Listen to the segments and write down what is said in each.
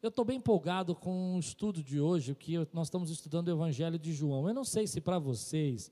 Eu estou bem empolgado com o estudo de hoje, que nós estamos estudando o Evangelho de João. Eu não sei se para vocês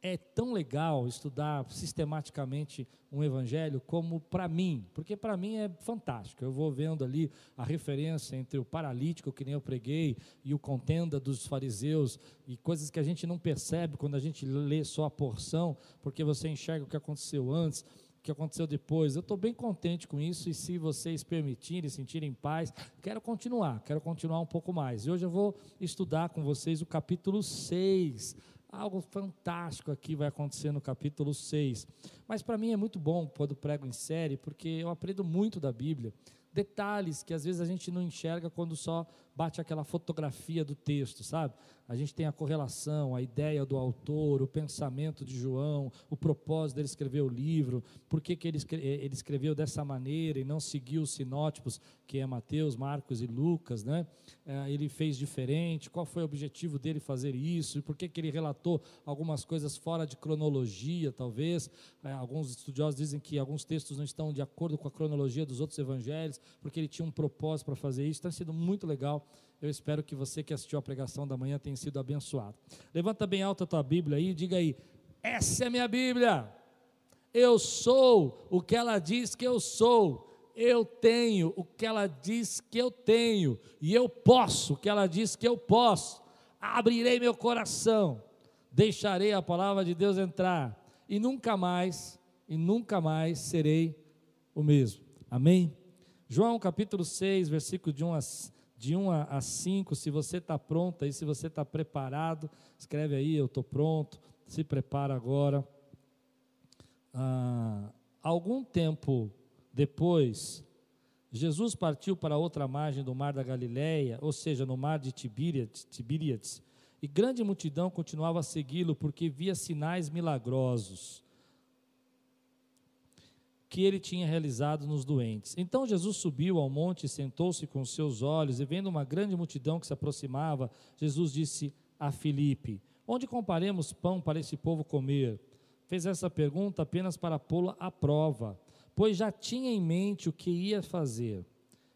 é tão legal estudar sistematicamente um evangelho como para mim, porque para mim é fantástico. Eu vou vendo ali a referência entre o paralítico, que nem eu preguei, e o contenda dos fariseus, e coisas que a gente não percebe quando a gente lê só a porção, porque você enxerga o que aconteceu antes, que aconteceu depois. Eu estou bem contente com isso, e se vocês permitirem, sentirem paz, quero continuar, quero continuar um pouco mais. E hoje eu vou estudar com vocês o capítulo 6 Algo fantástico aqui vai acontecer no capítulo 6. Mas para mim é muito bom quando prego em série, porque eu aprendo muito da Bíblia. Detalhes que às vezes a gente não enxerga quando só bate aquela fotografia do texto, sabe? A gente tem a correlação, a ideia do autor, o pensamento de João, o propósito dele escrever o livro, por que, que ele, ele escreveu dessa maneira e não seguiu os sinótipos, que é Mateus, Marcos e Lucas, né? É, ele fez diferente, qual foi o objetivo dele fazer isso, e por que, que ele relatou algumas coisas fora de cronologia, talvez. É, alguns estudiosos dizem que alguns textos não estão de acordo com a cronologia dos outros evangelhos, porque ele tinha um propósito para fazer isso. Tem sido muito legal eu espero que você que assistiu a pregação da manhã tenha sido abençoado. Levanta bem alta a tua Bíblia aí e diga aí: essa é minha Bíblia. Eu sou o que ela diz que eu sou. Eu tenho o que ela diz que eu tenho. E eu posso o que ela diz que eu posso. Abrirei meu coração. Deixarei a palavra de Deus entrar. E nunca mais, e nunca mais serei o mesmo. Amém? João capítulo 6, versículo de 1 a de 1 a 5, se você está pronto aí, se você está preparado, escreve aí, eu estou pronto, se prepara agora. Ah, algum tempo depois, Jesus partiu para outra margem do mar da Galileia, ou seja, no mar de Tibíriades e grande multidão continuava a segui-lo porque via sinais milagrosos que ele tinha realizado nos doentes. Então Jesus subiu ao monte e sentou-se com seus olhos, e vendo uma grande multidão que se aproximava, Jesus disse a Filipe: Onde comparemos pão para esse povo comer? Fez essa pergunta apenas para pô-la à prova, pois já tinha em mente o que ia fazer.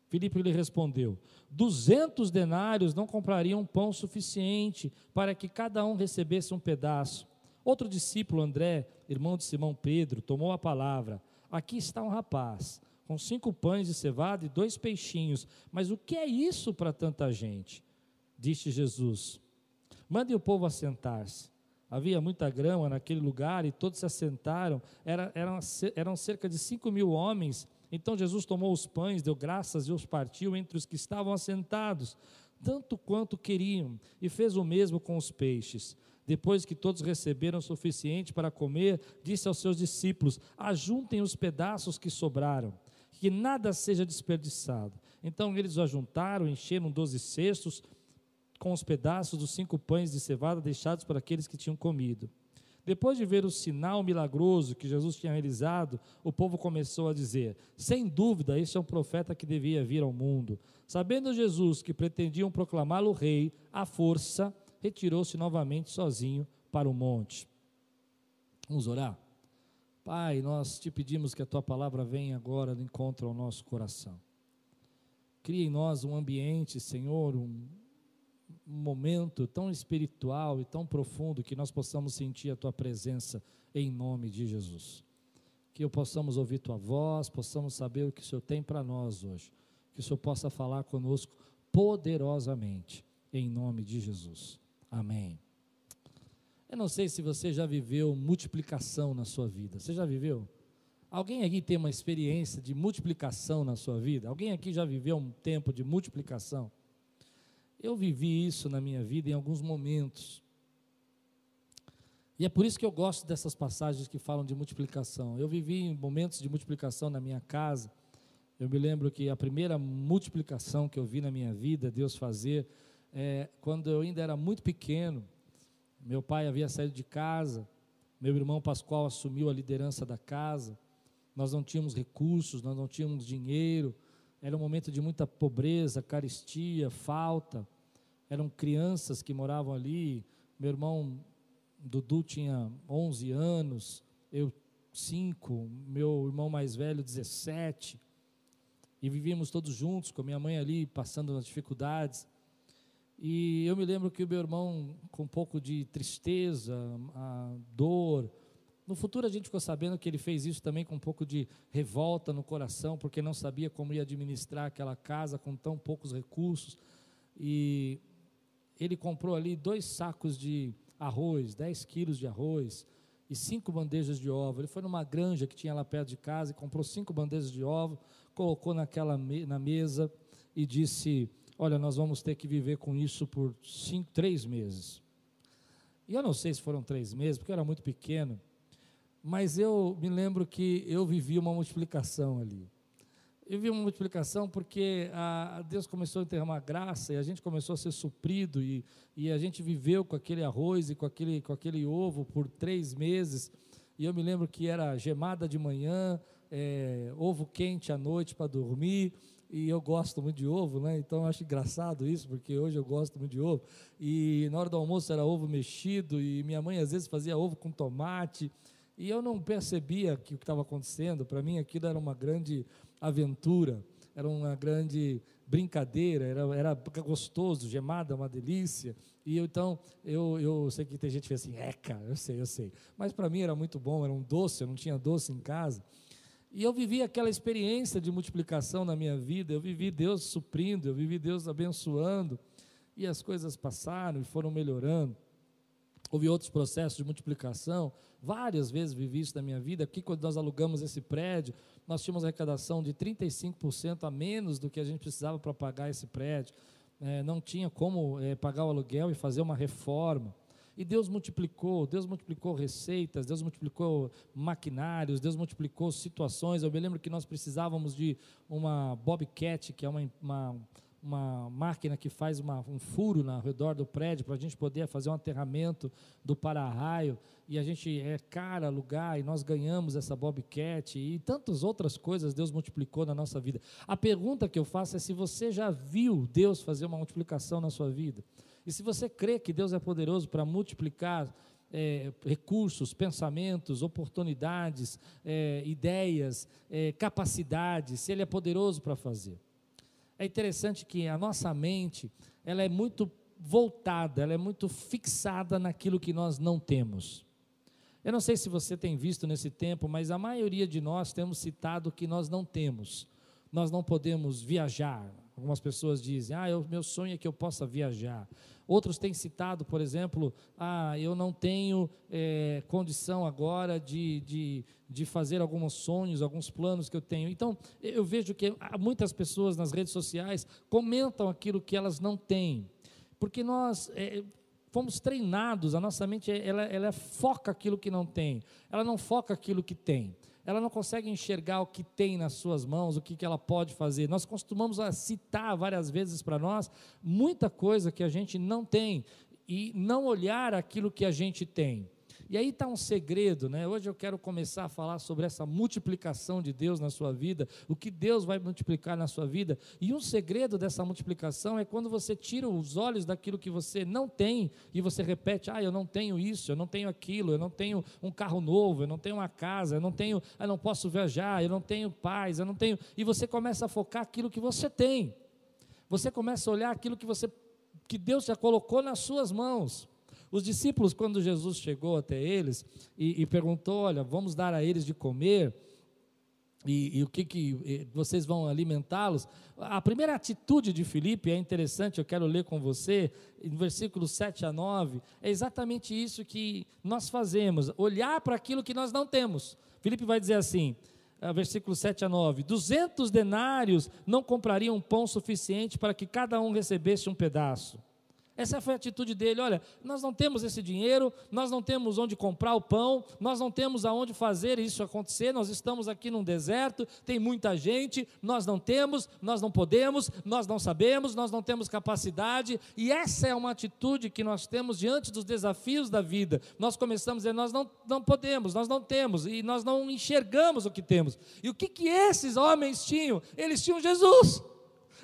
Filipe lhe respondeu: Duzentos denários não comprariam pão suficiente para que cada um recebesse um pedaço. Outro discípulo, André, irmão de Simão Pedro, tomou a palavra. Aqui está um rapaz com cinco pães de cevada e dois peixinhos. Mas o que é isso para tanta gente? Disse Jesus. Mande o povo assentar-se. Havia muita grama naquele lugar e todos se assentaram. Era, eram, eram cerca de cinco mil homens. Então Jesus tomou os pães, deu graças e os partiu entre os que estavam assentados, tanto quanto queriam, e fez o mesmo com os peixes. Depois que todos receberam o suficiente para comer, disse aos seus discípulos: Ajuntem os pedaços que sobraram, que nada seja desperdiçado. Então eles o ajuntaram, encheram doze cestos com os pedaços dos cinco pães de cevada deixados para aqueles que tinham comido. Depois de ver o sinal milagroso que Jesus tinha realizado, o povo começou a dizer: Sem dúvida, este é um profeta que devia vir ao mundo. Sabendo Jesus que pretendiam proclamá-lo rei à força, retirou-se novamente sozinho para o monte. Vamos orar? Pai, nós te pedimos que a tua palavra venha agora de encontro ao nosso coração. Cria em nós um ambiente, Senhor, um momento tão espiritual e tão profundo que nós possamos sentir a tua presença em nome de Jesus. Que eu possamos ouvir tua voz, possamos saber o que o Senhor tem para nós hoje. Que o Senhor possa falar conosco poderosamente, em nome de Jesus. Amém. Eu não sei se você já viveu multiplicação na sua vida. Você já viveu? Alguém aqui tem uma experiência de multiplicação na sua vida? Alguém aqui já viveu um tempo de multiplicação? Eu vivi isso na minha vida em alguns momentos. E é por isso que eu gosto dessas passagens que falam de multiplicação. Eu vivi momentos de multiplicação na minha casa. Eu me lembro que a primeira multiplicação que eu vi na minha vida, Deus fazer, é, quando eu ainda era muito pequeno, meu pai havia saído de casa, meu irmão Pascoal assumiu a liderança da casa, nós não tínhamos recursos, nós não tínhamos dinheiro, era um momento de muita pobreza, caristia, falta, eram crianças que moravam ali, meu irmão Dudu tinha 11 anos, eu 5, meu irmão mais velho 17, e vivíamos todos juntos, com minha mãe ali passando as dificuldades. E eu me lembro que o meu irmão, com um pouco de tristeza, dor, no futuro a gente ficou sabendo que ele fez isso também com um pouco de revolta no coração, porque não sabia como ia administrar aquela casa com tão poucos recursos. E ele comprou ali dois sacos de arroz, 10 quilos de arroz e cinco bandejas de ovo. Ele foi numa granja que tinha lá perto de casa e comprou cinco bandejas de ovo, colocou naquela na mesa e disse: Olha, nós vamos ter que viver com isso por cinco, três meses. E eu não sei se foram três meses, porque eu era muito pequeno. Mas eu me lembro que eu vivi uma multiplicação ali. Eu vi uma multiplicação porque a, Deus começou a derramar graça e a gente começou a ser suprido e, e a gente viveu com aquele arroz e com aquele, com aquele ovo por três meses. E eu me lembro que era gemada de manhã, é, ovo quente à noite para dormir. E eu gosto muito de ovo, né? Então eu acho engraçado isso, porque hoje eu gosto muito de ovo. E na hora do almoço era ovo mexido e minha mãe às vezes fazia ovo com tomate. E eu não percebia que o que estava acontecendo, para mim aquilo era uma grande aventura, era uma grande brincadeira, era, era gostoso, gemada, uma delícia. E eu, então, eu, eu sei que tem gente que fez assim, cara, eu sei, eu sei. Mas para mim era muito bom, era um doce, eu não tinha doce em casa. E eu vivi aquela experiência de multiplicação na minha vida, eu vivi Deus suprindo, eu vivi Deus abençoando, e as coisas passaram e foram melhorando. Houve outros processos de multiplicação, várias vezes vivi isso na minha vida. Aqui, quando nós alugamos esse prédio, nós tínhamos arrecadação de 35% a menos do que a gente precisava para pagar esse prédio. É, não tinha como é, pagar o aluguel e fazer uma reforma. E Deus multiplicou, Deus multiplicou receitas, Deus multiplicou maquinários, Deus multiplicou situações. Eu me lembro que nós precisávamos de uma Bobcat, que é uma, uma uma máquina que faz uma, um furo ao redor do prédio para a gente poder fazer um aterramento do para-raio e a gente é cara alugar e nós ganhamos essa Bobcat e tantas outras coisas Deus multiplicou na nossa vida. A pergunta que eu faço é se você já viu Deus fazer uma multiplicação na sua vida e se você crê que Deus é poderoso para multiplicar é, recursos, pensamentos, oportunidades, é, ideias, é, capacidades, se Ele é poderoso para fazer. É interessante que a nossa mente, ela é muito voltada, ela é muito fixada naquilo que nós não temos. Eu não sei se você tem visto nesse tempo, mas a maioria de nós temos citado que nós não temos. Nós não podemos viajar. Algumas pessoas dizem: "Ah, o meu sonho é que eu possa viajar". Outros têm citado, por exemplo, ah, eu não tenho é, condição agora de, de, de fazer alguns sonhos, alguns planos que eu tenho. Então, eu vejo que muitas pessoas nas redes sociais comentam aquilo que elas não têm, porque nós é, fomos treinados, a nossa mente ela, ela foca aquilo que não tem, ela não foca aquilo que tem ela não consegue enxergar o que tem nas suas mãos, o que, que ela pode fazer. Nós costumamos citar várias vezes para nós muita coisa que a gente não tem e não olhar aquilo que a gente tem. E aí está um segredo, né? Hoje eu quero começar a falar sobre essa multiplicação de Deus na sua vida, o que Deus vai multiplicar na sua vida. E um segredo dessa multiplicação é quando você tira os olhos daquilo que você não tem e você repete: ah, eu não tenho isso, eu não tenho aquilo, eu não tenho um carro novo, eu não tenho uma casa, eu não tenho, eu não posso viajar, eu não tenho paz, eu não tenho. E você começa a focar aquilo que você tem. Você começa a olhar aquilo que você que Deus já colocou nas suas mãos. Os discípulos, quando Jesus chegou até eles e, e perguntou: Olha, vamos dar a eles de comer. E, e, o que, que vocês vão alimentá-los. A primeira atitude de Filipe é interessante, eu quero ler com você, no versículos 7 a 9, é exatamente isso que nós fazemos, olhar para aquilo que nós não temos. Filipe vai dizer assim, versículos 7 a 9: 200 denários não comprariam pão suficiente para que cada um recebesse um pedaço. Essa foi a atitude dele. Olha, nós não temos esse dinheiro, nós não temos onde comprar o pão, nós não temos aonde fazer isso acontecer. Nós estamos aqui num deserto, tem muita gente, nós não temos, nós não podemos, nós não sabemos, nós não temos capacidade. E essa é uma atitude que nós temos diante dos desafios da vida. Nós começamos a dizer, nós não, não podemos, nós não temos, e nós não enxergamos o que temos. E o que, que esses homens tinham? Eles tinham Jesus.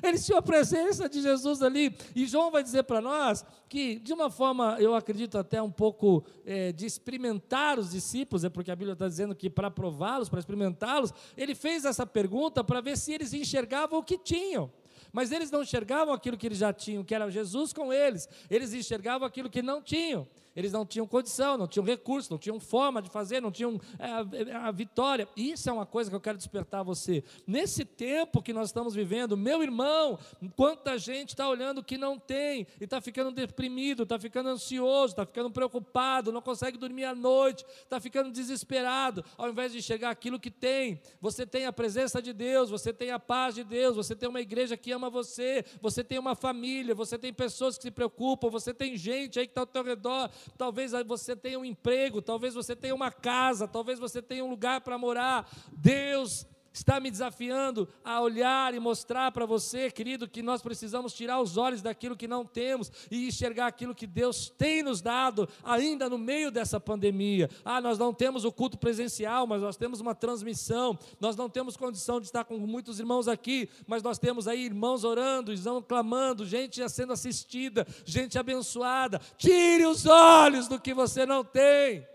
Eles tinham a presença de Jesus ali. E João vai dizer para nós que, de uma forma, eu acredito até um pouco é, de experimentar os discípulos, é porque a Bíblia está dizendo que para prová-los, para experimentá-los, ele fez essa pergunta para ver se eles enxergavam o que tinham. Mas eles não enxergavam aquilo que eles já tinham, que era Jesus com eles. Eles enxergavam aquilo que não tinham. Eles não tinham condição, não tinham recurso, não tinham forma de fazer, não tinham é, a, a vitória. Isso é uma coisa que eu quero despertar você. Nesse tempo que nós estamos vivendo, meu irmão, quanta gente está olhando que não tem e está ficando deprimido, está ficando ansioso, está ficando preocupado, não consegue dormir à noite, está ficando desesperado, ao invés de chegar aquilo que tem. Você tem a presença de Deus, você tem a paz de Deus, você tem uma igreja que ama você, você tem uma família, você tem pessoas que se preocupam, você tem gente aí que está ao teu redor talvez você tenha um emprego, talvez você tenha uma casa, talvez você tenha um lugar para morar. Deus está me desafiando a olhar e mostrar para você, querido, que nós precisamos tirar os olhos daquilo que não temos e enxergar aquilo que Deus tem nos dado, ainda no meio dessa pandemia. Ah, nós não temos o culto presencial, mas nós temos uma transmissão, nós não temos condição de estar com muitos irmãos aqui, mas nós temos aí irmãos orando, irmãos clamando, gente sendo assistida, gente abençoada. Tire os olhos do que você não tem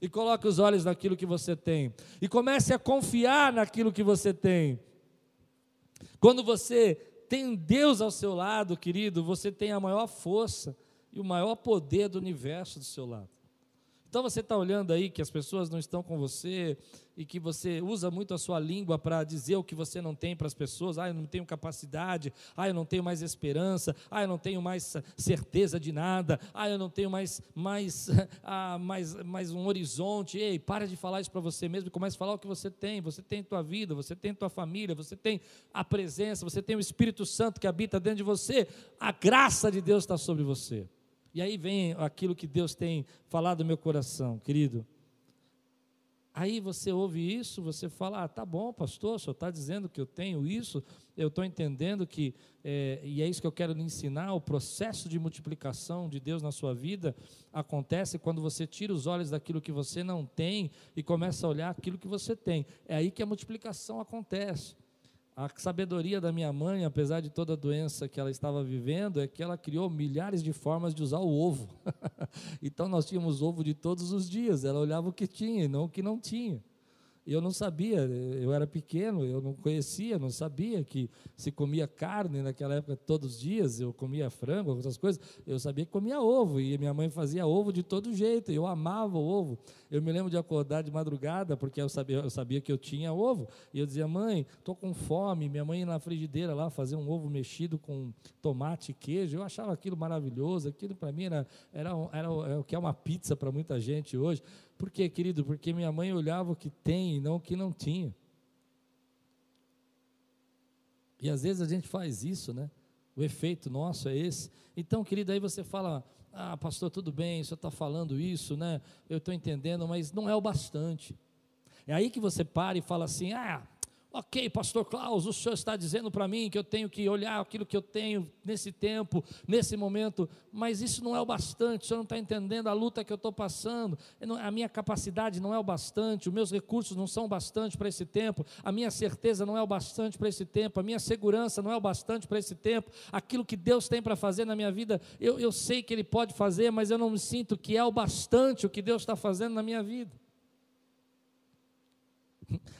e coloque os olhos naquilo que você tem. E comece a confiar naquilo que você tem. Quando você tem Deus ao seu lado, querido, você tem a maior força e o maior poder do universo do seu lado. Então você está olhando aí que as pessoas não estão com você e que você usa muito a sua língua para dizer o que você não tem para as pessoas. Ah, eu não tenho capacidade. Ah, eu não tenho mais esperança. Ah, eu não tenho mais certeza de nada. Ah, eu não tenho mais, mais, ah, mais, mais um horizonte. Ei, para de falar isso para você mesmo e comece a falar o que você tem. Você tem tua vida, você tem tua família, você tem a presença, você tem o Espírito Santo que habita dentro de você. A graça de Deus está sobre você. E aí vem aquilo que Deus tem falado no meu coração, querido. Aí você ouve isso, você fala: ah, tá bom, pastor, senhor está dizendo que eu tenho isso, eu estou entendendo que, é, e é isso que eu quero lhe ensinar: o processo de multiplicação de Deus na sua vida acontece quando você tira os olhos daquilo que você não tem e começa a olhar aquilo que você tem. É aí que a multiplicação acontece. A sabedoria da minha mãe, apesar de toda a doença que ela estava vivendo, é que ela criou milhares de formas de usar o ovo. então nós tínhamos ovo de todos os dias. Ela olhava o que tinha e não o que não tinha. Eu não sabia, eu era pequeno, eu não conhecia, não sabia que se comia carne naquela época todos os dias, eu comia frango, outras coisas, eu sabia que comia ovo, e minha mãe fazia ovo de todo jeito, eu amava o ovo. Eu me lembro de acordar de madrugada, porque eu sabia, eu sabia que eu tinha ovo, e eu dizia, mãe, estou com fome, minha mãe ia na frigideira lá fazer um ovo mexido com tomate e queijo, eu achava aquilo maravilhoso, aquilo para mim era, era, era, era o que é uma pizza para muita gente hoje. Por quê, querido? Porque minha mãe olhava o que tem e não o que não tinha. E às vezes a gente faz isso, né? O efeito nosso é esse. Então, querido, aí você fala, ah, pastor, tudo bem, o senhor está falando isso, né? Eu estou entendendo, mas não é o bastante. É aí que você para e fala assim, ah, Ok, pastor Klaus, o senhor está dizendo para mim que eu tenho que olhar aquilo que eu tenho nesse tempo, nesse momento, mas isso não é o bastante, o senhor não está entendendo a luta que eu estou passando, a minha capacidade não é o bastante, os meus recursos não são o bastante para esse tempo, a minha certeza não é o bastante para esse tempo, a minha segurança não é o bastante para esse tempo, aquilo que Deus tem para fazer na minha vida, eu, eu sei que Ele pode fazer, mas eu não me sinto que é o bastante o que Deus está fazendo na minha vida.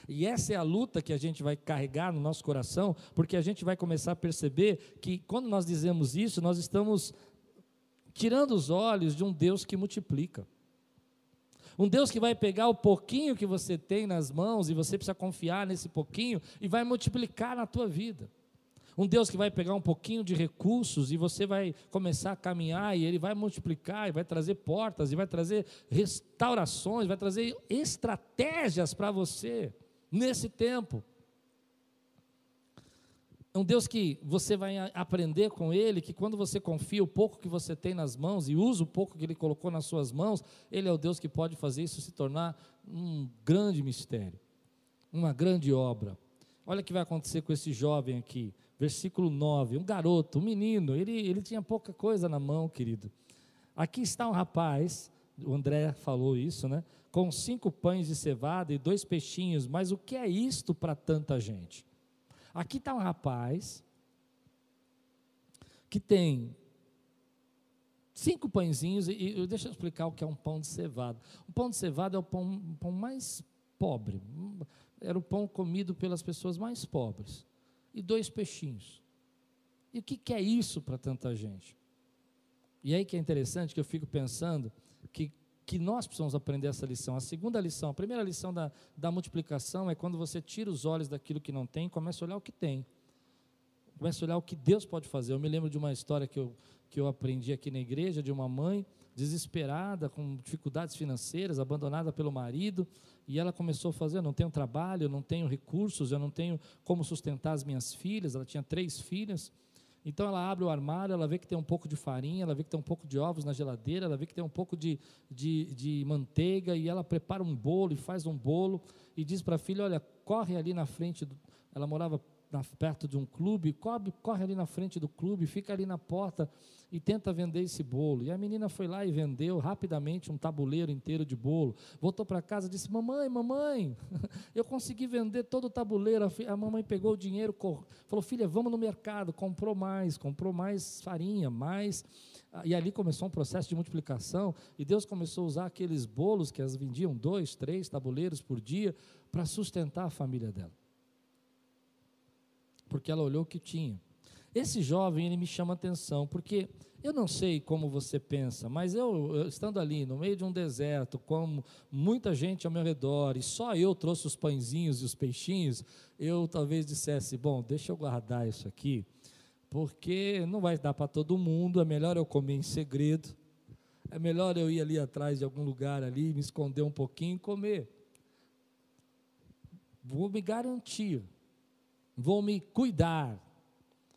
E essa é a luta que a gente vai carregar no nosso coração, porque a gente vai começar a perceber que quando nós dizemos isso, nós estamos tirando os olhos de um Deus que multiplica. Um Deus que vai pegar o pouquinho que você tem nas mãos e você precisa confiar nesse pouquinho e vai multiplicar na tua vida. Um Deus que vai pegar um pouquinho de recursos e você vai começar a caminhar e Ele vai multiplicar e vai trazer portas e vai trazer restaurações, vai trazer estratégias para você nesse tempo. É um Deus que você vai aprender com Ele, que quando você confia o pouco que você tem nas mãos e usa o pouco que Ele colocou nas suas mãos, Ele é o Deus que pode fazer isso se tornar um grande mistério, uma grande obra. Olha o que vai acontecer com esse jovem aqui versículo 9, um garoto, um menino, ele, ele tinha pouca coisa na mão, querido. Aqui está um rapaz, o André falou isso, né? Com cinco pães de cevada e dois peixinhos, mas o que é isto para tanta gente? Aqui está um rapaz que tem cinco pãezinhos, e, e deixa eu explicar o que é um pão de cevada. O pão de cevada é o pão, o pão mais pobre, era o pão comido pelas pessoas mais pobres, e dois peixinhos. E o que, que é isso para tanta gente? E aí que é interessante que eu fico pensando que, que nós precisamos aprender essa lição. A segunda lição, a primeira lição da, da multiplicação é quando você tira os olhos daquilo que não tem e começa a olhar o que tem. Começa a olhar o que Deus pode fazer. Eu me lembro de uma história que eu, que eu aprendi aqui na igreja, de uma mãe desesperada, com dificuldades financeiras, abandonada pelo marido, e ela começou a fazer: eu não tenho trabalho, eu não tenho recursos, eu não tenho como sustentar as minhas filhas. Ela tinha três filhas. Então ela abre o armário, ela vê que tem um pouco de farinha, ela vê que tem um pouco de ovos na geladeira, ela vê que tem um pouco de, de, de manteiga, e ela prepara um bolo e faz um bolo, e diz para a filha: Olha, corre ali na frente. Do... Ela morava na, perto de um clube, corre, corre ali na frente do clube, fica ali na porta e tenta vender esse bolo. E a menina foi lá e vendeu rapidamente um tabuleiro inteiro de bolo. Voltou para casa e disse: Mamãe, mamãe, eu consegui vender todo o tabuleiro. A mamãe pegou o dinheiro, falou: Filha, vamos no mercado. Comprou mais, comprou mais farinha, mais. E ali começou um processo de multiplicação. E Deus começou a usar aqueles bolos que elas vendiam, dois, três tabuleiros por dia, para sustentar a família dela. Porque ela olhou o que tinha. Esse jovem, ele me chama atenção, porque eu não sei como você pensa, mas eu, eu, estando ali no meio de um deserto, com muita gente ao meu redor, e só eu trouxe os pãezinhos e os peixinhos, eu talvez dissesse: bom, deixa eu guardar isso aqui, porque não vai dar para todo mundo, é melhor eu comer em segredo, é melhor eu ir ali atrás de algum lugar ali, me esconder um pouquinho e comer. Vou me garantir, vou me cuidar,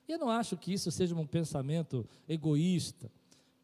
eu não acho que isso seja um pensamento egoísta,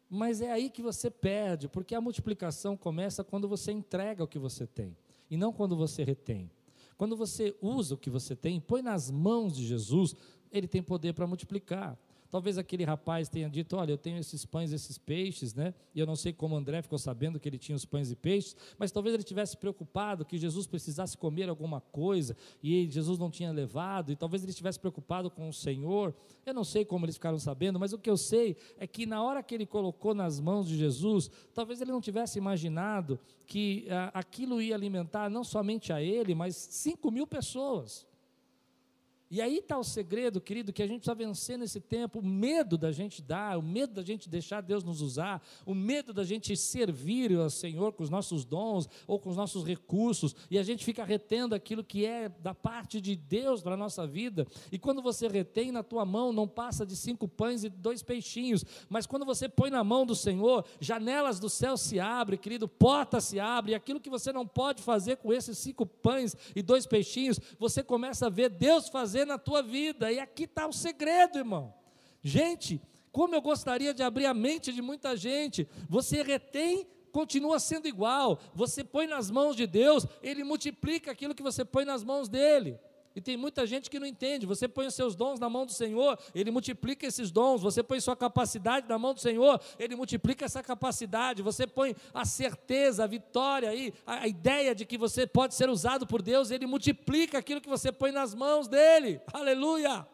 mas é aí que você perde, porque a multiplicação começa quando você entrega o que você tem, e não quando você retém. Quando você usa o que você tem, põe nas mãos de Jesus, ele tem poder para multiplicar. Talvez aquele rapaz tenha dito: Olha, eu tenho esses pães, esses peixes, né? E eu não sei como André ficou sabendo que ele tinha os pães e peixes, mas talvez ele tivesse preocupado que Jesus precisasse comer alguma coisa e Jesus não tinha levado, e talvez ele estivesse preocupado com o Senhor. Eu não sei como eles ficaram sabendo, mas o que eu sei é que na hora que ele colocou nas mãos de Jesus, talvez ele não tivesse imaginado que ah, aquilo ia alimentar não somente a ele, mas cinco mil pessoas. E aí está o segredo, querido, que a gente precisa vencer nesse tempo, o medo da gente dar, o medo da gente deixar Deus nos usar, o medo da gente servir ao Senhor com os nossos dons ou com os nossos recursos, e a gente fica retendo aquilo que é da parte de Deus para a nossa vida. E quando você retém na tua mão, não passa de cinco pães e dois peixinhos, mas quando você põe na mão do Senhor, janelas do céu se abrem, querido, porta se abre, e aquilo que você não pode fazer com esses cinco pães e dois peixinhos, você começa a ver Deus fazer fazer na tua vida. E aqui está o segredo, irmão. Gente, como eu gostaria de abrir a mente de muita gente. Você retém, continua sendo igual. Você põe nas mãos de Deus, Ele multiplica aquilo que você põe nas mãos dele. E tem muita gente que não entende. Você põe os seus dons na mão do Senhor, Ele multiplica esses dons. Você põe sua capacidade na mão do Senhor, Ele multiplica essa capacidade. Você põe a certeza, a vitória aí, a, ideia de que você pode ser usado por Deus, Ele multiplica aquilo que você põe nas mãos dEle. Aleluia!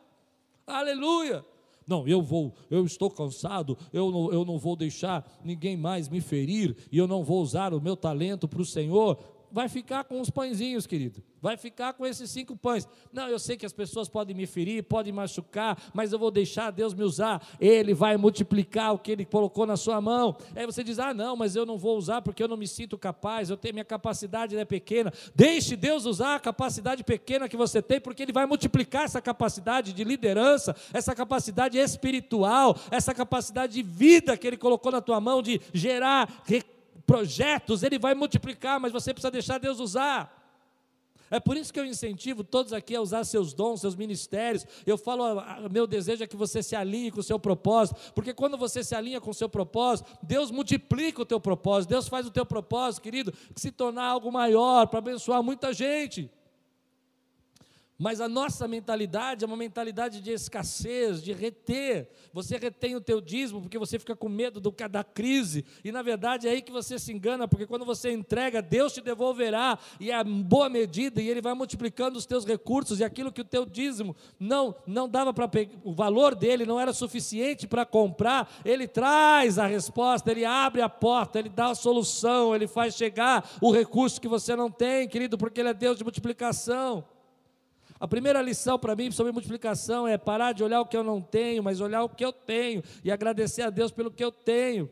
Aleluia! Não, eu vou, eu estou cansado, eu não, eu não vou deixar ninguém mais me ferir, e eu não vou usar o meu talento para o Senhor vai ficar com os pãezinhos, querido. Vai ficar com esses cinco pães. Não, eu sei que as pessoas podem me ferir, podem machucar, mas eu vou deixar Deus me usar. Ele vai multiplicar o que Ele colocou na sua mão. Aí você diz: Ah, não, mas eu não vou usar porque eu não me sinto capaz. Eu tenho minha capacidade é pequena. Deixe Deus usar a capacidade pequena que você tem, porque Ele vai multiplicar essa capacidade de liderança, essa capacidade espiritual, essa capacidade de vida que Ele colocou na tua mão de gerar recursos projetos, Ele vai multiplicar, mas você precisa deixar Deus usar. É por isso que eu incentivo todos aqui a usar seus dons, seus ministérios. Eu falo, meu desejo é que você se alinhe com o seu propósito, porque quando você se alinha com o seu propósito, Deus multiplica o teu propósito, Deus faz o teu propósito, querido, se tornar algo maior para abençoar muita gente. Mas a nossa mentalidade é uma mentalidade de escassez, de reter. Você retém o teu dízimo porque você fica com medo do, da crise. E na verdade é aí que você se engana, porque quando você entrega, Deus te devolverá. E é boa medida, e Ele vai multiplicando os teus recursos. E aquilo que o teu dízimo não, não dava para o valor dele não era suficiente para comprar, Ele traz a resposta, Ele abre a porta, Ele dá a solução, Ele faz chegar o recurso que você não tem, querido, porque Ele é Deus de multiplicação. A primeira lição para mim sobre multiplicação é parar de olhar o que eu não tenho, mas olhar o que eu tenho e agradecer a Deus pelo que eu tenho.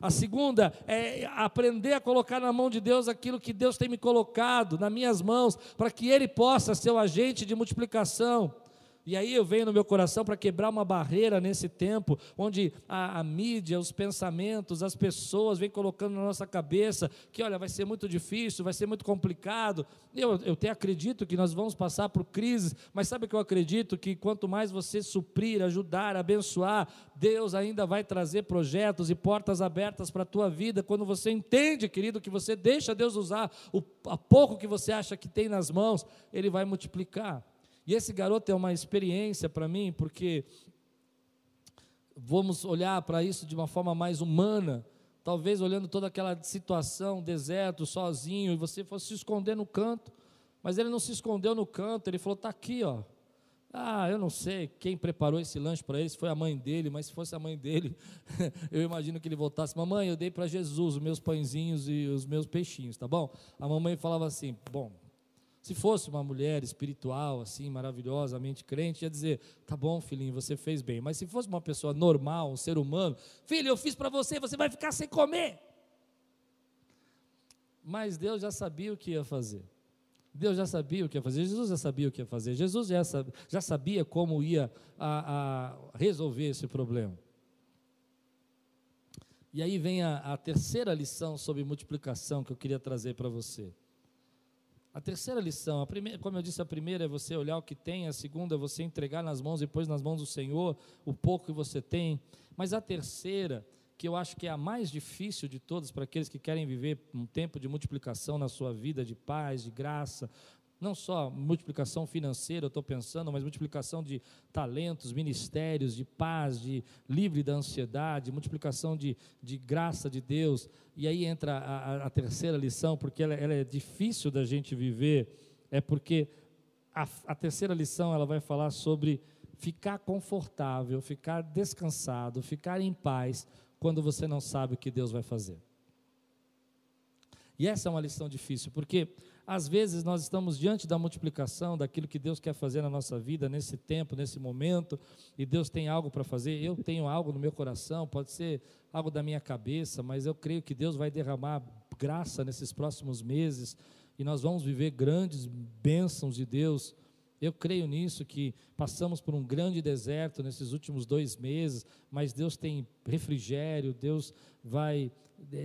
A segunda é aprender a colocar na mão de Deus aquilo que Deus tem me colocado nas minhas mãos, para que Ele possa ser o agente de multiplicação. E aí eu venho no meu coração para quebrar uma barreira nesse tempo, onde a, a, mídia, os pensamentos, as pessoas vêm colocando na nossa cabeça que, olha, vai ser muito difícil, vai ser muito complicado. Eu, eu até acredito que nós vamos passar por crises, mas sabe que eu acredito que quanto mais você suprir, ajudar, abençoar, Deus ainda vai trazer projetos e portas abertas para a tua vida, quando você entende, querido, que você deixa Deus usar o a pouco que você acha que tem nas mãos, Ele vai multiplicar. E esse garoto é uma experiência para mim, porque vamos olhar para isso de uma forma mais humana, talvez olhando toda aquela situação, deserto, sozinho, e você fosse se esconder no canto, mas ele não se escondeu no canto, ele falou: está aqui, ó. Ah, eu não sei quem preparou esse lanche para ele, se foi a mãe dele, mas se fosse a mãe dele, eu imagino que ele voltasse: Mamãe, eu dei para Jesus os meus pãezinhos e os meus peixinhos, tá bom? A mamãe falava assim: Bom, se fosse uma mulher espiritual, assim, maravilhosamente crente, ia dizer: tá bom, filhinho, você fez bem. Mas se fosse uma pessoa normal, um ser humano, filho, eu fiz para você, você vai ficar sem comer. Mas Deus já sabia o que ia fazer. Deus já sabia o que ia fazer, Jesus já sabia o que ia fazer, Jesus já sabia, já sabia como ia a, a resolver esse problema. E aí vem a, a terceira lição sobre multiplicação que eu queria trazer para você. A terceira lição, a primeira, como eu disse, a primeira é você olhar o que tem, a segunda é você entregar nas mãos e depois nas mãos do Senhor o pouco que você tem. Mas a terceira, que eu acho que é a mais difícil de todas para aqueles que querem viver um tempo de multiplicação na sua vida, de paz, de graça, não só multiplicação financeira, eu estou pensando, mas multiplicação de talentos, ministérios, de paz, de livre da ansiedade, multiplicação de, de graça de Deus. E aí entra a, a, a terceira lição, porque ela, ela, é difícil da gente viver, é porque a, a terceira lição ela vai falar sobre ficar confortável, ficar descansado, ficar em paz quando você não sabe o que Deus vai fazer. E essa é uma lição difícil, porque às vezes nós estamos diante da multiplicação daquilo que Deus quer fazer na nossa vida, nesse tempo, nesse momento, e Deus tem algo para fazer. Eu tenho algo no meu coração, pode ser algo da minha cabeça, mas eu creio que Deus vai derramar graça nesses próximos meses e nós vamos viver grandes bênçãos de Deus. Eu creio nisso, que passamos por um grande deserto nesses últimos dois meses, mas Deus tem refrigério, Deus vai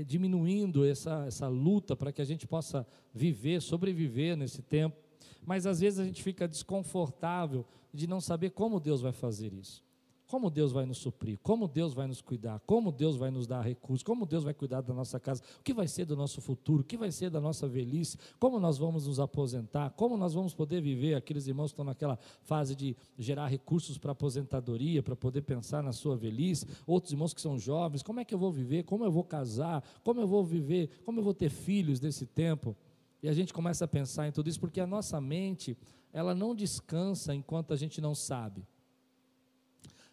diminuindo essa, essa luta para que a gente possa viver, sobreviver nesse tempo. Mas às vezes a gente fica desconfortável de não saber como Deus vai fazer isso. Como Deus vai nos suprir, como Deus vai nos cuidar, como Deus vai nos dar recursos, como Deus vai cuidar da nossa casa, o que vai ser do nosso futuro, o que vai ser da nossa velhice, como nós vamos nos aposentar, como nós vamos poder viver. Aqueles irmãos que estão naquela fase de gerar recursos para aposentadoria, para poder pensar na sua velhice, outros irmãos que são jovens, como é que eu vou viver, como eu vou casar, como eu vou viver, como eu vou ter filhos nesse tempo. E a gente começa a pensar em tudo isso porque a nossa mente, ela não descansa enquanto a gente não sabe.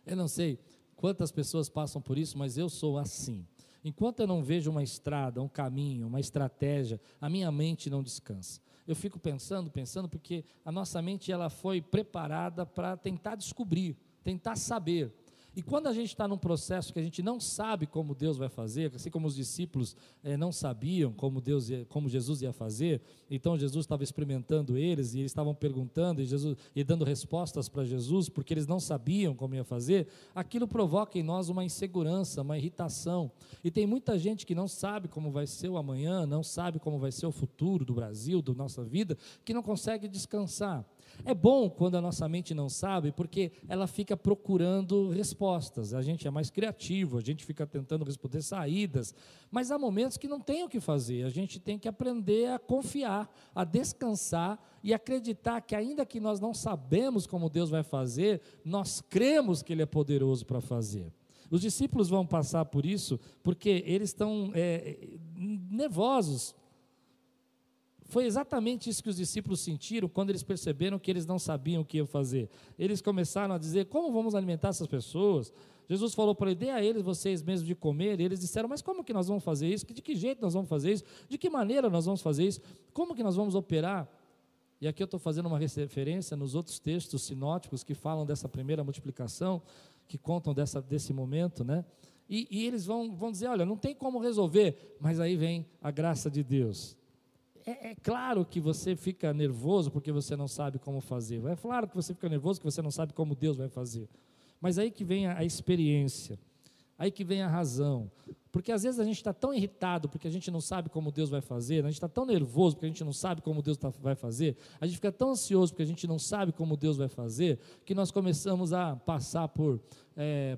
Eu não sei quantas pessoas passam por isso, mas eu sou assim. Enquanto eu não vejo uma estrada, um caminho, uma estratégia, a minha mente não descansa. Eu fico pensando, pensando, porque a nossa mente ela foi preparada para tentar descobrir, tentar saber. E quando a gente está num processo que a gente não sabe como Deus vai fazer, assim como os discípulos eh, não sabiam como Deus, ia, como Jesus ia fazer, então Jesus estava experimentando eles e eles estavam perguntando e Jesus e dando respostas para Jesus porque eles não sabiam como ia fazer. Aquilo provoca em nós uma insegurança, uma irritação. E tem muita gente que não sabe como vai ser o amanhã, não sabe como vai ser o futuro do Brasil, da nossa vida, que não consegue descansar. É bom quando a nossa mente não sabe, porque ela fica procurando respostas. A gente é mais criativo, a gente fica tentando responder saídas, mas há momentos que não tem o que fazer. A gente tem que aprender a confiar, a descansar e acreditar que, ainda que nós não sabemos como Deus vai fazer, nós cremos que Ele é poderoso para fazer. Os discípulos vão passar por isso porque eles estão é, nervosos foi exatamente isso que os discípulos sentiram quando eles perceberam que eles não sabiam o que iam fazer. Eles começaram a dizer: Como vamos alimentar essas pessoas? Jesus falou para eles: Dê a eles vocês mesmos de comer. E eles disseram: Mas como que nós vamos fazer isso? De que jeito nós vamos fazer isso? De que maneira nós vamos fazer isso? Como que nós vamos operar? E aqui eu estou fazendo uma referência nos outros textos sinóticos que falam dessa primeira multiplicação, que contam dessa, desse momento, né? E, e eles vão, vão dizer: Olha, não tem como resolver, mas aí vem a graça de Deus é, é, claro que você fica nervoso porque você não sabe como fazer. É claro que você fica nervoso porque você não sabe como Deus vai fazer. Mas aí que vem a, a experiência, aí que vem a razão. Porque às vezes a gente está tão irritado porque a gente não sabe como Deus vai fazer, a gente está tão nervoso porque a gente não sabe como Deus tá, vai fazer, a gente fica tão ansioso porque a gente não sabe como Deus vai fazer, que nós começamos a passar por. É,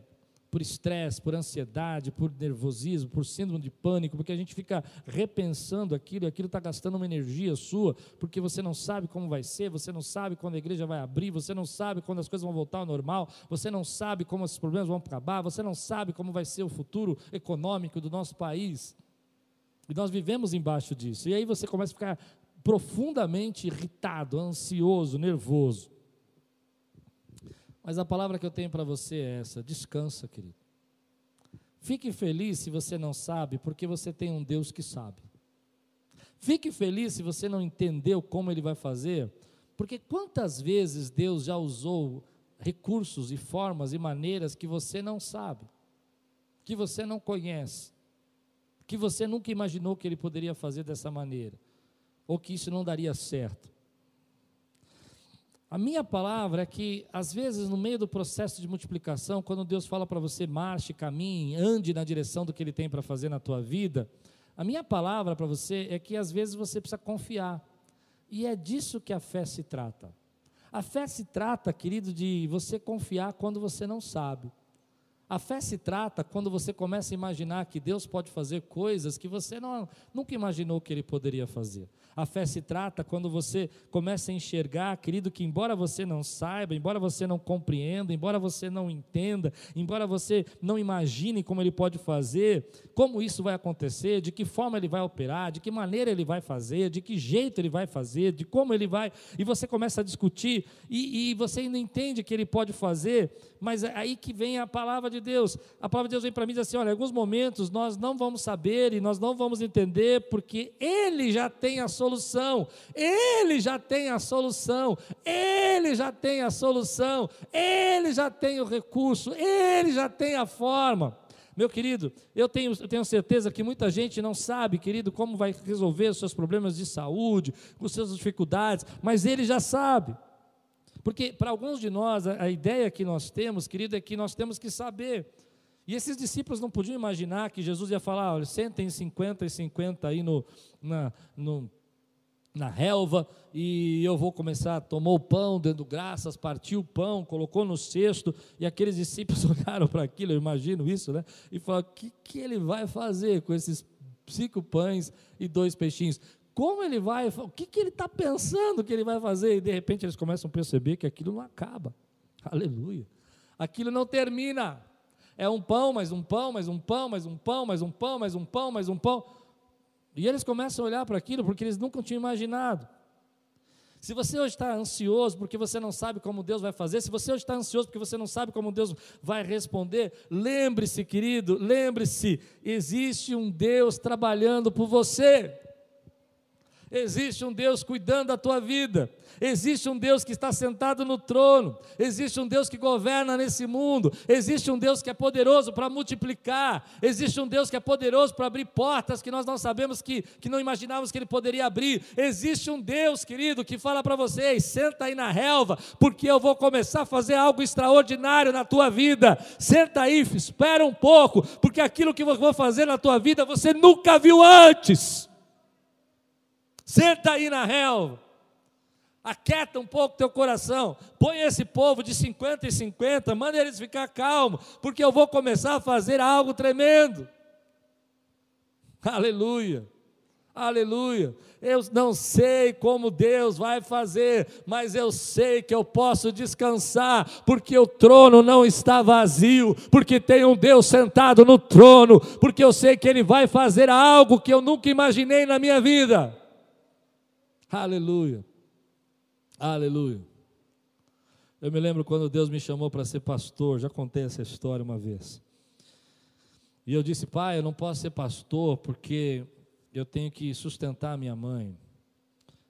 por estresse, por ansiedade, por nervosismo, por síndrome de pânico, porque a gente fica repensando aquilo e aquilo está gastando uma energia sua, porque você não sabe como vai ser, você não sabe quando a igreja vai abrir, você não sabe quando as coisas vão voltar ao normal, você não sabe como esses problemas vão acabar, você não sabe como vai ser o futuro econômico do nosso país. E nós vivemos embaixo disso. E aí você começa a ficar profundamente irritado, ansioso, nervoso. Mas a palavra que eu tenho para você é essa: descansa, querido. Fique feliz se você não sabe, porque você tem um Deus que sabe. Fique feliz se você não entendeu como Ele vai fazer, porque quantas vezes Deus já usou recursos e formas e maneiras que você não sabe, que você não conhece, que você nunca imaginou que Ele poderia fazer dessa maneira, ou que isso não daria certo. A minha palavra é que, às vezes, no meio do processo de multiplicação, quando Deus fala para você, marche, caminhe, ande na direção do que Ele tem para fazer na tua vida, a minha palavra para você é que, às vezes, você precisa confiar. E é disso que a fé se trata. A fé se trata, querido, de você confiar quando você não sabe. A fé se trata quando você começa a imaginar que Deus pode fazer coisas que você não, nunca imaginou que Ele poderia fazer. A fé se trata quando você começa a enxergar, querido, que embora você não saiba, embora você não compreenda, embora você não entenda, embora você não imagine como ele pode fazer, como isso vai acontecer, de que forma ele vai operar, de que maneira ele vai fazer, de que jeito ele vai fazer, de como ele vai, e você começa a discutir, e, e você ainda entende que ele pode fazer, mas é aí que vem a palavra de Deus. A palavra de Deus vem para mim e diz assim: olha, em alguns momentos nós não vamos saber e nós não vamos entender, porque Ele já tem a solução, Ele já tem a solução, Ele já tem a solução, Ele já tem o recurso, Ele já tem a forma. Meu querido, eu tenho, eu tenho certeza que muita gente não sabe, querido, como vai resolver os seus problemas de saúde, com suas dificuldades, mas ele já sabe. Porque para alguns de nós, a, a ideia que nós temos, querido, é que nós temos que saber. E esses discípulos não podiam imaginar que Jesus ia falar: olha, sentem 50 e 50 aí no, na, no, na relva, e eu vou começar, tomou o pão, dando graças, partiu o pão, colocou no cesto, e aqueles discípulos olharam para aquilo, eu imagino isso, né? E falaram: o que, que ele vai fazer com esses cinco pães e dois peixinhos? Como ele vai, o que, que ele está pensando que ele vai fazer, e de repente eles começam a perceber que aquilo não acaba, aleluia, aquilo não termina, é um pão, mais um pão, mais um pão, mais um pão, mais um pão, mais um pão, mais um pão, e eles começam a olhar para aquilo porque eles nunca tinham imaginado. Se você hoje está ansioso porque você não sabe como Deus vai fazer, se você hoje está ansioso porque você não sabe como Deus vai responder, lembre-se, querido, lembre-se, existe um Deus trabalhando por você. Existe um Deus cuidando da tua vida. Existe um Deus que está sentado no trono. Existe um Deus que governa nesse mundo. Existe um Deus que é poderoso para multiplicar. Existe um Deus que é poderoso para abrir portas que nós não sabemos que, que não imaginávamos que Ele poderia abrir. Existe um Deus, querido, que fala para vocês: senta aí na relva, porque eu vou começar a fazer algo extraordinário na tua vida. Senta aí, espera um pouco, porque aquilo que eu vou fazer na tua vida você nunca viu antes. Senta aí na relva. Aquieta um pouco teu coração. Põe esse povo de 50 e 50, manda eles ficar calmos, porque eu vou começar a fazer algo tremendo. Aleluia. Aleluia. Eu não sei como Deus vai fazer, mas eu sei que eu posso descansar, porque o trono não está vazio, porque tem um Deus sentado no trono, porque eu sei que Ele vai fazer algo que eu nunca imaginei na minha vida. Aleluia. Aleluia. Eu me lembro quando Deus me chamou para ser pastor, já contei essa história uma vez. E eu disse, pai, eu não posso ser pastor porque eu tenho que sustentar a minha mãe,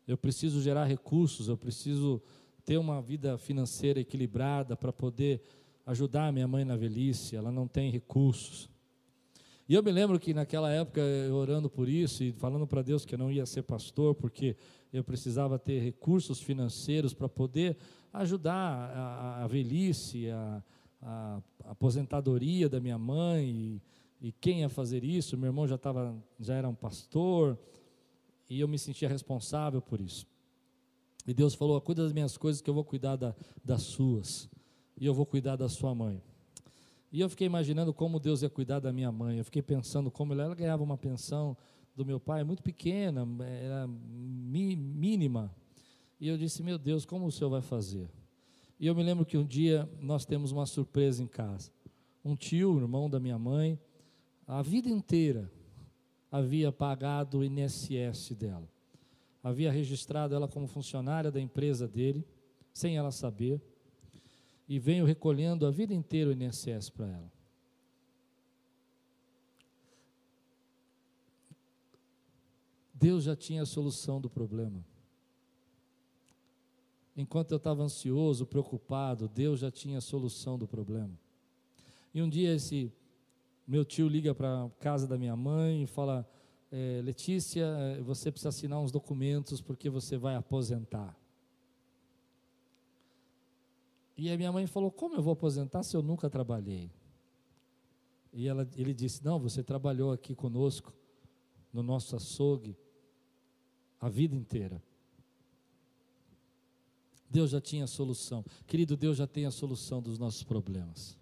eu preciso gerar recursos, eu preciso ter uma vida financeira equilibrada para poder ajudar a minha mãe na velhice, ela não tem recursos. E eu me lembro que naquela época, eu orando por isso e falando para Deus que eu não ia ser pastor, porque eu precisava ter recursos financeiros para poder ajudar a, a velhice, a, a, aposentadoria da minha mãe, e, e quem ia fazer isso? Meu irmão já, tava, já era um pastor, e eu me sentia responsável por isso. E Deus falou: cuida das minhas coisas, que eu vou cuidar da, das suas, e eu vou cuidar da sua mãe. E eu fiquei imaginando como Deus ia cuidar da minha mãe. Eu fiquei pensando como ela, ela ganhava uma pensão do meu pai muito pequena, era mínima. E eu disse: Meu Deus, como o senhor vai fazer? E eu me lembro que um dia nós temos uma surpresa em casa. Um tio, irmão da minha mãe, a vida inteira havia pagado o INSS dela. Havia registrado ela como funcionária da empresa dele, sem ela saber, e veio recolhendo a vida inteira o INSS para ela. Deus já tinha a solução do problema. Enquanto eu estava ansioso, preocupado, Deus já tinha a solução do problema. E um dia esse meu tio liga para a casa da minha mãe e fala: é, Letícia, é, você precisa assinar uns documentos porque você vai aposentar. E a minha mãe falou: Como eu vou aposentar se eu nunca trabalhei? E ela, ele disse: Não, você trabalhou aqui conosco, no nosso açougue, a vida inteira. Deus já tinha a solução. Querido, Deus já tem a solução dos nossos problemas.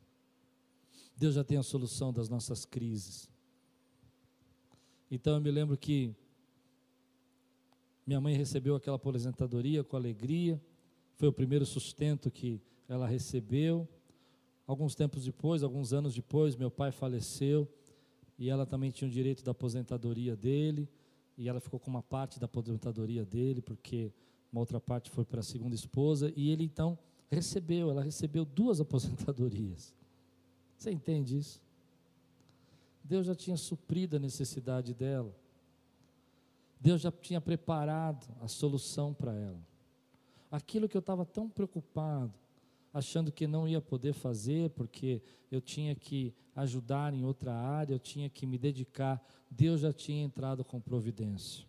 Deus já tem a solução das nossas crises. Então eu me lembro que minha mãe recebeu aquela aposentadoria com alegria, foi o primeiro sustento que ela recebeu. Alguns tempos depois, alguns anos depois, meu pai faleceu e ela também tinha o direito da aposentadoria dele e ela ficou com uma parte da aposentadoria dele porque uma outra parte foi para a segunda esposa e ele então recebeu, ela recebeu duas aposentadorias. Você entende isso? Deus já tinha suprido a necessidade dela. Deus já tinha preparado a solução para ela. Aquilo que eu estava tão preocupado, achando que não ia poder fazer, porque eu tinha que ajudar em outra área, eu tinha que me dedicar, Deus já tinha entrado com providência.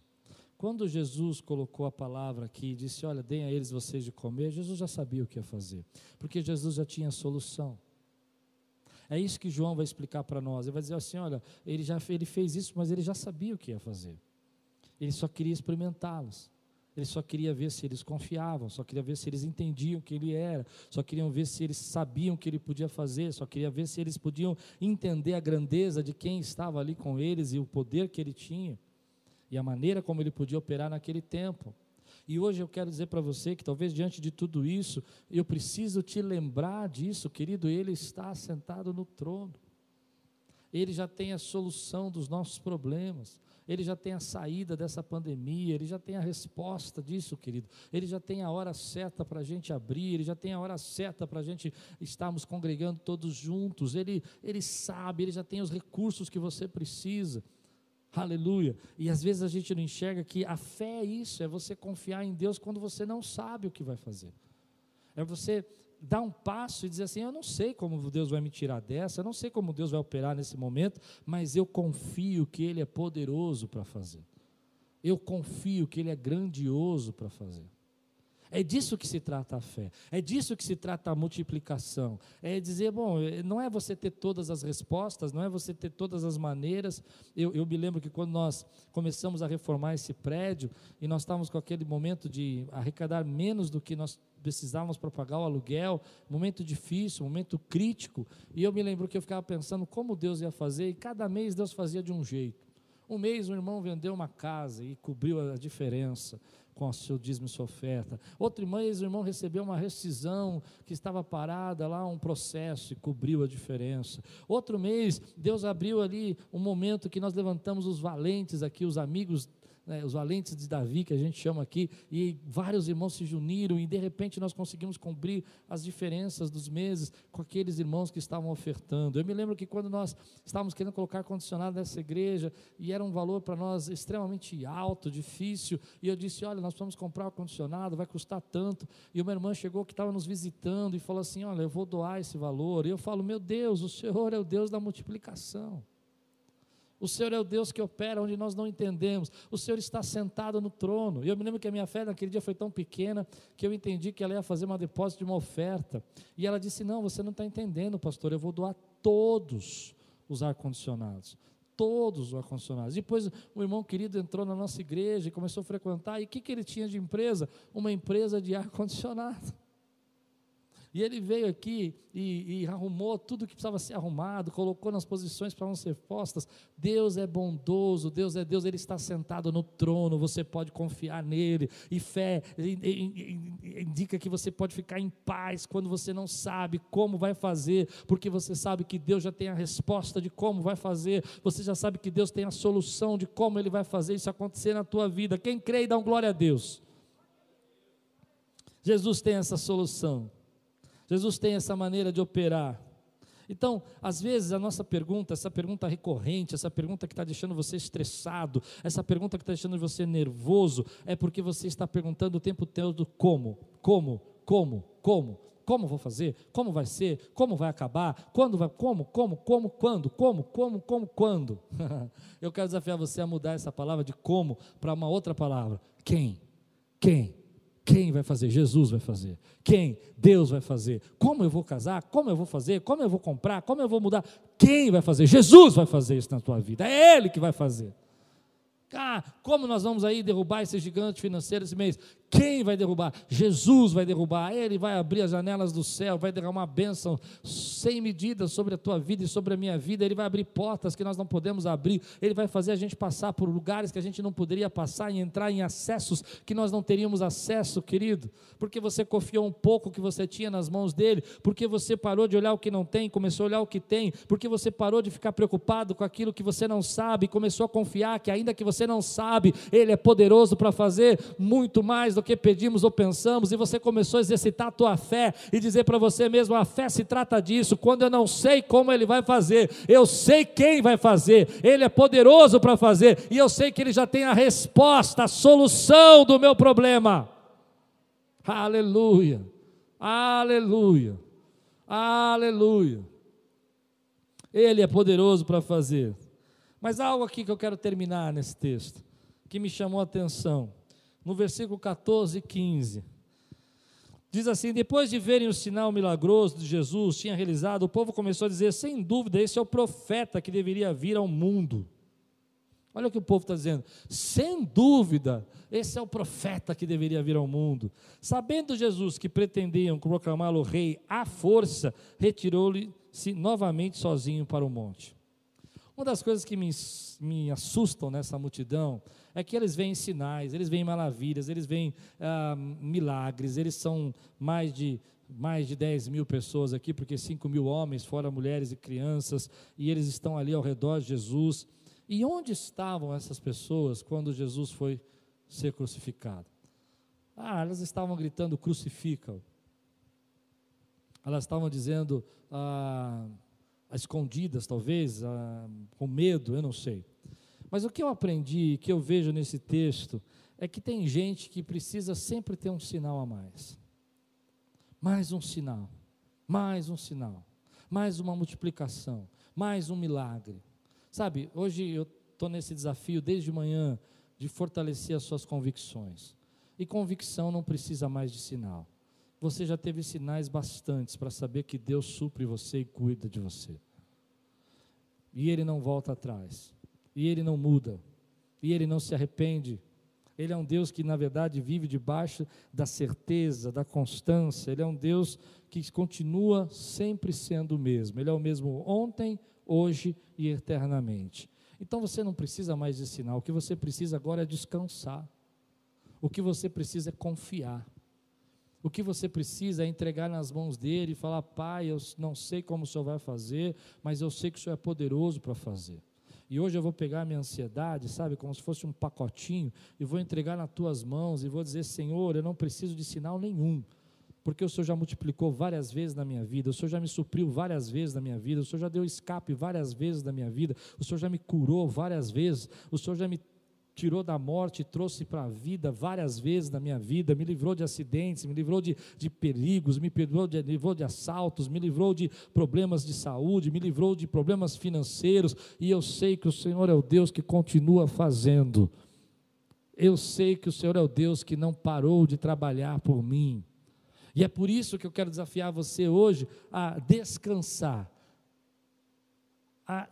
Quando Jesus colocou a palavra aqui e disse: Olha, deem a eles vocês de comer, Jesus já sabia o que ia fazer, porque Jesus já tinha a solução. É isso que João vai explicar para nós. Ele vai dizer assim: olha, ele já ele fez isso, mas ele já sabia o que ia fazer. Ele só queria experimentá-los. Ele só queria ver se eles confiavam, só queria ver se eles entendiam que ele era, só queriam ver se eles sabiam o que ele podia fazer, só queria ver se eles podiam entender a grandeza de quem estava ali com eles e o poder que ele tinha e a maneira como ele podia operar naquele tempo. E hoje eu quero dizer para você que talvez diante de tudo isso, eu preciso te lembrar disso, querido, ele está sentado no trono. Ele já tem a solução dos nossos problemas. Ele já tem a saída dessa pandemia, ele já tem a resposta disso, querido. Ele já tem a hora certa para a gente abrir, ele já tem a hora certa para a gente estarmos congregando todos juntos. Ele, ele sabe, ele já tem os recursos que você precisa. Aleluia. E às vezes a gente não enxerga que a fé é isso, é você confiar em Deus quando você não sabe o que vai fazer. É você dar um passo e dizer assim: Eu não sei como Deus vai me tirar dessa, eu não sei como Deus vai operar nesse momento, mas eu confio que Ele é poderoso para fazer. Eu confio que Ele é grandioso para fazer. É disso que se trata a fé, é disso que se trata a multiplicação. É dizer, bom, não é você ter todas as respostas, não é você ter todas as maneiras. Eu, eu me lembro que quando nós começamos a reformar esse prédio e nós estávamos com aquele momento de arrecadar menos do que nós precisávamos para pagar o aluguel, momento difícil, momento crítico, e eu me lembro que eu ficava pensando como Deus ia fazer, e cada mês Deus fazia de um jeito. Um mês o irmão vendeu uma casa e cobriu a diferença com o seu dízimo e sua oferta. Outro mês o irmão recebeu uma rescisão que estava parada lá, um processo e cobriu a diferença. Outro mês, Deus abriu ali um momento que nós levantamos os valentes aqui, os amigos né, os valentes de Davi, que a gente chama aqui, e vários irmãos se uniram, e de repente nós conseguimos cobrir as diferenças dos meses com aqueles irmãos que estavam ofertando. Eu me lembro que quando nós estávamos querendo colocar ar-condicionado nessa igreja, e era um valor para nós extremamente alto, difícil, e eu disse: Olha, nós vamos comprar o ar-condicionado, vai custar tanto. E uma irmã chegou que estava nos visitando e falou assim: Olha, eu vou doar esse valor. E eu falo: Meu Deus, o Senhor é o Deus da multiplicação. O Senhor é o Deus que opera onde nós não entendemos. O Senhor está sentado no trono. E eu me lembro que a minha fé naquele dia foi tão pequena que eu entendi que ela ia fazer uma depósito de uma oferta. E ela disse: Não, você não está entendendo, pastor. Eu vou doar todos os ar-condicionados. Todos os ar-condicionados. Depois o irmão querido entrou na nossa igreja e começou a frequentar. E o que, que ele tinha de empresa? Uma empresa de ar-condicionado. E ele veio aqui e, e, arrumou tudo que precisava ser arrumado, colocou nas posições para não ser postas. Deus é bondoso, Deus é Deus, Ele está sentado no trono, você pode confiar nele. E fé indica que você pode ficar em paz quando você não sabe como vai fazer, porque você sabe que Deus já tem a resposta de como vai fazer, você já sabe que Deus tem a solução de como Ele vai fazer isso acontecer na tua vida. Quem crê e dá um glória a Deus. Jesus tem essa solução. Jesus tem essa maneira de operar. Então, às vezes, a nossa pergunta, essa pergunta recorrente, essa pergunta que está deixando você estressado, essa pergunta que está deixando você nervoso, é porque você está perguntando o tempo todo como, como, como, como, como vou fazer, como vai ser, como vai acabar, quando vai, como, como, como, quando, como, como, como, quando. Eu quero desafiar você a mudar essa palavra de como para uma outra palavra. Quem? Quem? Quem vai fazer? Jesus vai fazer. Quem? Deus vai fazer. Como eu vou casar? Como eu vou fazer? Como eu vou comprar? Como eu vou mudar? Quem vai fazer? Jesus vai fazer isso na tua vida. É Ele que vai fazer. Ah, como nós vamos aí derrubar esse gigante financeiro esse mês? Quem vai derrubar? Jesus vai derrubar. Ele vai abrir as janelas do céu, vai derramar bênção sem medida sobre a tua vida e sobre a minha vida. Ele vai abrir portas que nós não podemos abrir. Ele vai fazer a gente passar por lugares que a gente não poderia passar e entrar em acessos que nós não teríamos acesso, querido. Porque você confiou um pouco que você tinha nas mãos dele, porque você parou de olhar o que não tem, começou a olhar o que tem, porque você parou de ficar preocupado com aquilo que você não sabe, começou a confiar que ainda que você não sabe, ele é poderoso para fazer muito mais do que pedimos ou pensamos, e você começou a exercitar a tua fé e dizer para você mesmo: a fé se trata disso. Quando eu não sei como ele vai fazer, eu sei quem vai fazer, ele é poderoso para fazer, e eu sei que ele já tem a resposta, a solução do meu problema. Aleluia, aleluia, aleluia. Ele é poderoso para fazer. Mas há algo aqui que eu quero terminar nesse texto, que me chamou a atenção no versículo 14 e 15. Diz assim: Depois de verem o sinal milagroso de Jesus tinha realizado, o povo começou a dizer: sem dúvida, esse é o profeta que deveria vir ao mundo. Olha o que o povo está dizendo. Sem dúvida, esse é o profeta que deveria vir ao mundo. Sabendo Jesus que pretendiam proclamá-lo rei à força, retirou-se novamente sozinho para o monte. Uma das coisas que me, me assustam nessa multidão é que eles veem sinais, eles veem maravilhas, eles veem ah, milagres, eles são mais de mais de 10 mil pessoas aqui, porque 5 mil homens, fora mulheres e crianças, e eles estão ali ao redor de Jesus. E onde estavam essas pessoas quando Jesus foi ser crucificado? Ah, elas estavam gritando: crucifica-o. Elas estavam dizendo. Ah, escondidas, talvez, com medo, eu não sei. Mas o que eu aprendi, que eu vejo nesse texto, é que tem gente que precisa sempre ter um sinal a mais. Mais um sinal, mais um sinal, mais uma multiplicação, mais um milagre. Sabe, hoje eu estou nesse desafio desde manhã de fortalecer as suas convicções E convicção não precisa mais de sinal. Você já teve sinais bastantes para saber que Deus supre você e cuida de você. E Ele não volta atrás. E Ele não muda. E Ele não se arrepende. Ele é um Deus que, na verdade, vive debaixo da certeza, da constância. Ele é um Deus que continua sempre sendo o mesmo. Ele é o mesmo ontem, hoje e eternamente. Então você não precisa mais de sinal. O que você precisa agora é descansar. O que você precisa é confiar. O que você precisa é entregar nas mãos dele e falar: Pai, eu não sei como o Senhor vai fazer, mas eu sei que o Senhor é poderoso para fazer. E hoje eu vou pegar a minha ansiedade, sabe, como se fosse um pacotinho, e vou entregar nas tuas mãos e vou dizer: Senhor, eu não preciso de sinal nenhum, porque o Senhor já multiplicou várias vezes na minha vida, o Senhor já me supriu várias vezes na minha vida, o Senhor já deu escape várias vezes na minha vida, o Senhor já me curou várias vezes, o Senhor já me tirou da morte, trouxe para a vida várias vezes na minha vida, me livrou de acidentes, me livrou de, de perigos, me livrou de, livrou de assaltos, me livrou de problemas de saúde, me livrou de problemas financeiros, e eu sei que o Senhor é o Deus que continua fazendo. Eu sei que o Senhor é o Deus que não parou de trabalhar por mim. E é por isso que eu quero desafiar você hoje a descansar, a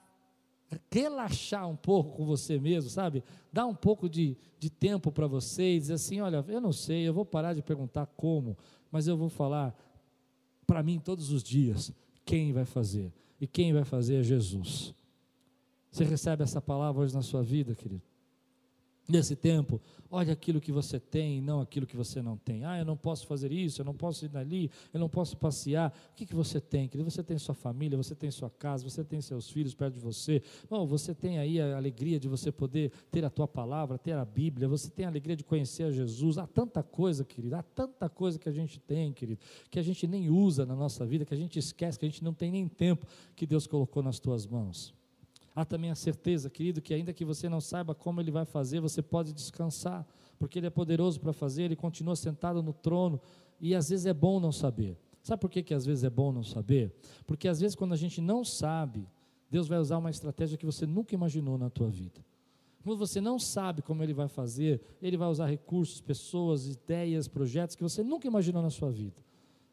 relaxar um pouco com você mesmo, sabe? Dar um pouco de, de tempo para você e dizer assim: olha, eu não sei, eu vou parar de perguntar como, mas eu vou falar para mim todos os dias quem vai fazer. E quem vai fazer é Jesus. Você recebe essa palavra hoje na sua vida, querido? Nesse tempo, olha aquilo que você tem e não aquilo que você não tem. Ah, eu não posso fazer isso, eu não posso ir ali, eu não posso passear. O que, que você tem, querido? Você tem sua família, você tem sua casa, você tem seus filhos perto de você. Bom, você tem aí a alegria de você poder ter a tua palavra, ter a Bíblia, você tem a alegria de conhecer a Jesus. Há tanta coisa, querido, há tanta coisa que a gente tem, querido, que a gente nem usa na nossa vida, que a gente esquece, que a gente não tem nem tempo que Deus colocou nas tuas mãos. Há também a certeza, querido, que ainda que você não saiba como ele vai fazer, você pode descansar, porque ele é poderoso para fazer, ele continua sentado no trono, e às vezes é bom não saber. Sabe por que, que às vezes é bom não saber? Porque às vezes quando a gente não sabe, Deus vai usar uma estratégia que você nunca imaginou na tua vida. Quando você não sabe como ele vai fazer, ele vai usar recursos, pessoas, ideias, projetos que você nunca imaginou na sua vida.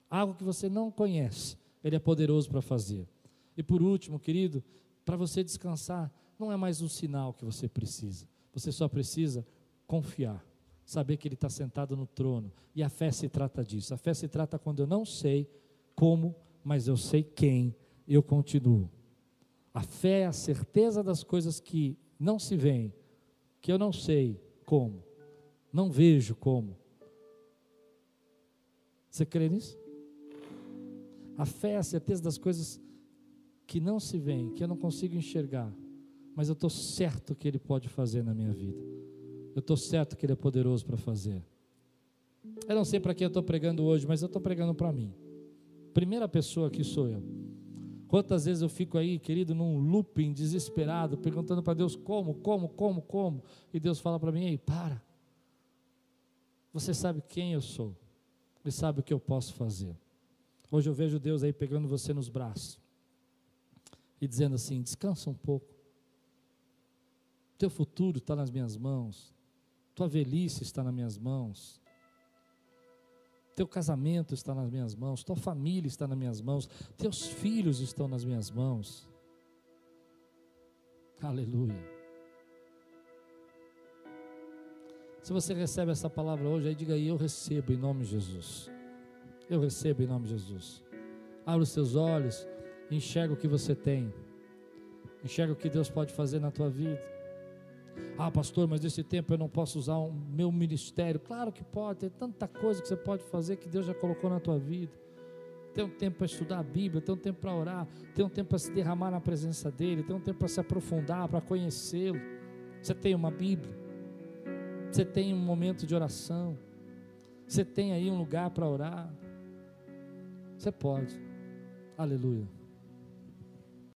Algo que você não conhece, ele é poderoso para fazer. E por último, querido, para você descansar, não é mais um sinal que você precisa. Você só precisa confiar, saber que Ele está sentado no trono. E a fé se trata disso. A fé se trata quando eu não sei como, mas eu sei quem eu continuo. A fé é a certeza das coisas que não se veem, que eu não sei como, não vejo como. Você crê nisso? A fé é a certeza das coisas que não se vê, que eu não consigo enxergar, mas eu estou certo que Ele pode fazer na minha vida. Eu estou certo que Ele é poderoso para fazer. Eu não sei para quem eu estou pregando hoje, mas eu estou pregando para mim. Primeira pessoa aqui sou eu. Quantas vezes eu fico aí, querido, num looping desesperado, perguntando para Deus como, como, como, como, e Deus fala para mim: ei, para. Você sabe quem eu sou, e sabe o que eu posso fazer. Hoje eu vejo Deus aí pegando você nos braços e dizendo assim: descansa um pouco. Teu futuro está nas minhas mãos. Tua velhice está nas minhas mãos. Teu casamento está nas minhas mãos. Tua família está nas minhas mãos. Teus filhos estão nas minhas mãos. Aleluia. Se você recebe essa palavra hoje, aí diga aí: Eu recebo em nome de Jesus. Eu recebo em nome de Jesus. Abra os seus olhos enxerga o que você tem, enxerga o que Deus pode fazer na tua vida. Ah, pastor, mas nesse tempo eu não posso usar o meu ministério. Claro que pode, tem tanta coisa que você pode fazer que Deus já colocou na tua vida. Tem um tempo para estudar a Bíblia, tem um tempo para orar, tem um tempo para se derramar na presença dEle, tem um tempo para se aprofundar, para conhecê-lo. Você tem uma Bíblia, você tem um momento de oração, você tem aí um lugar para orar. Você pode. Aleluia.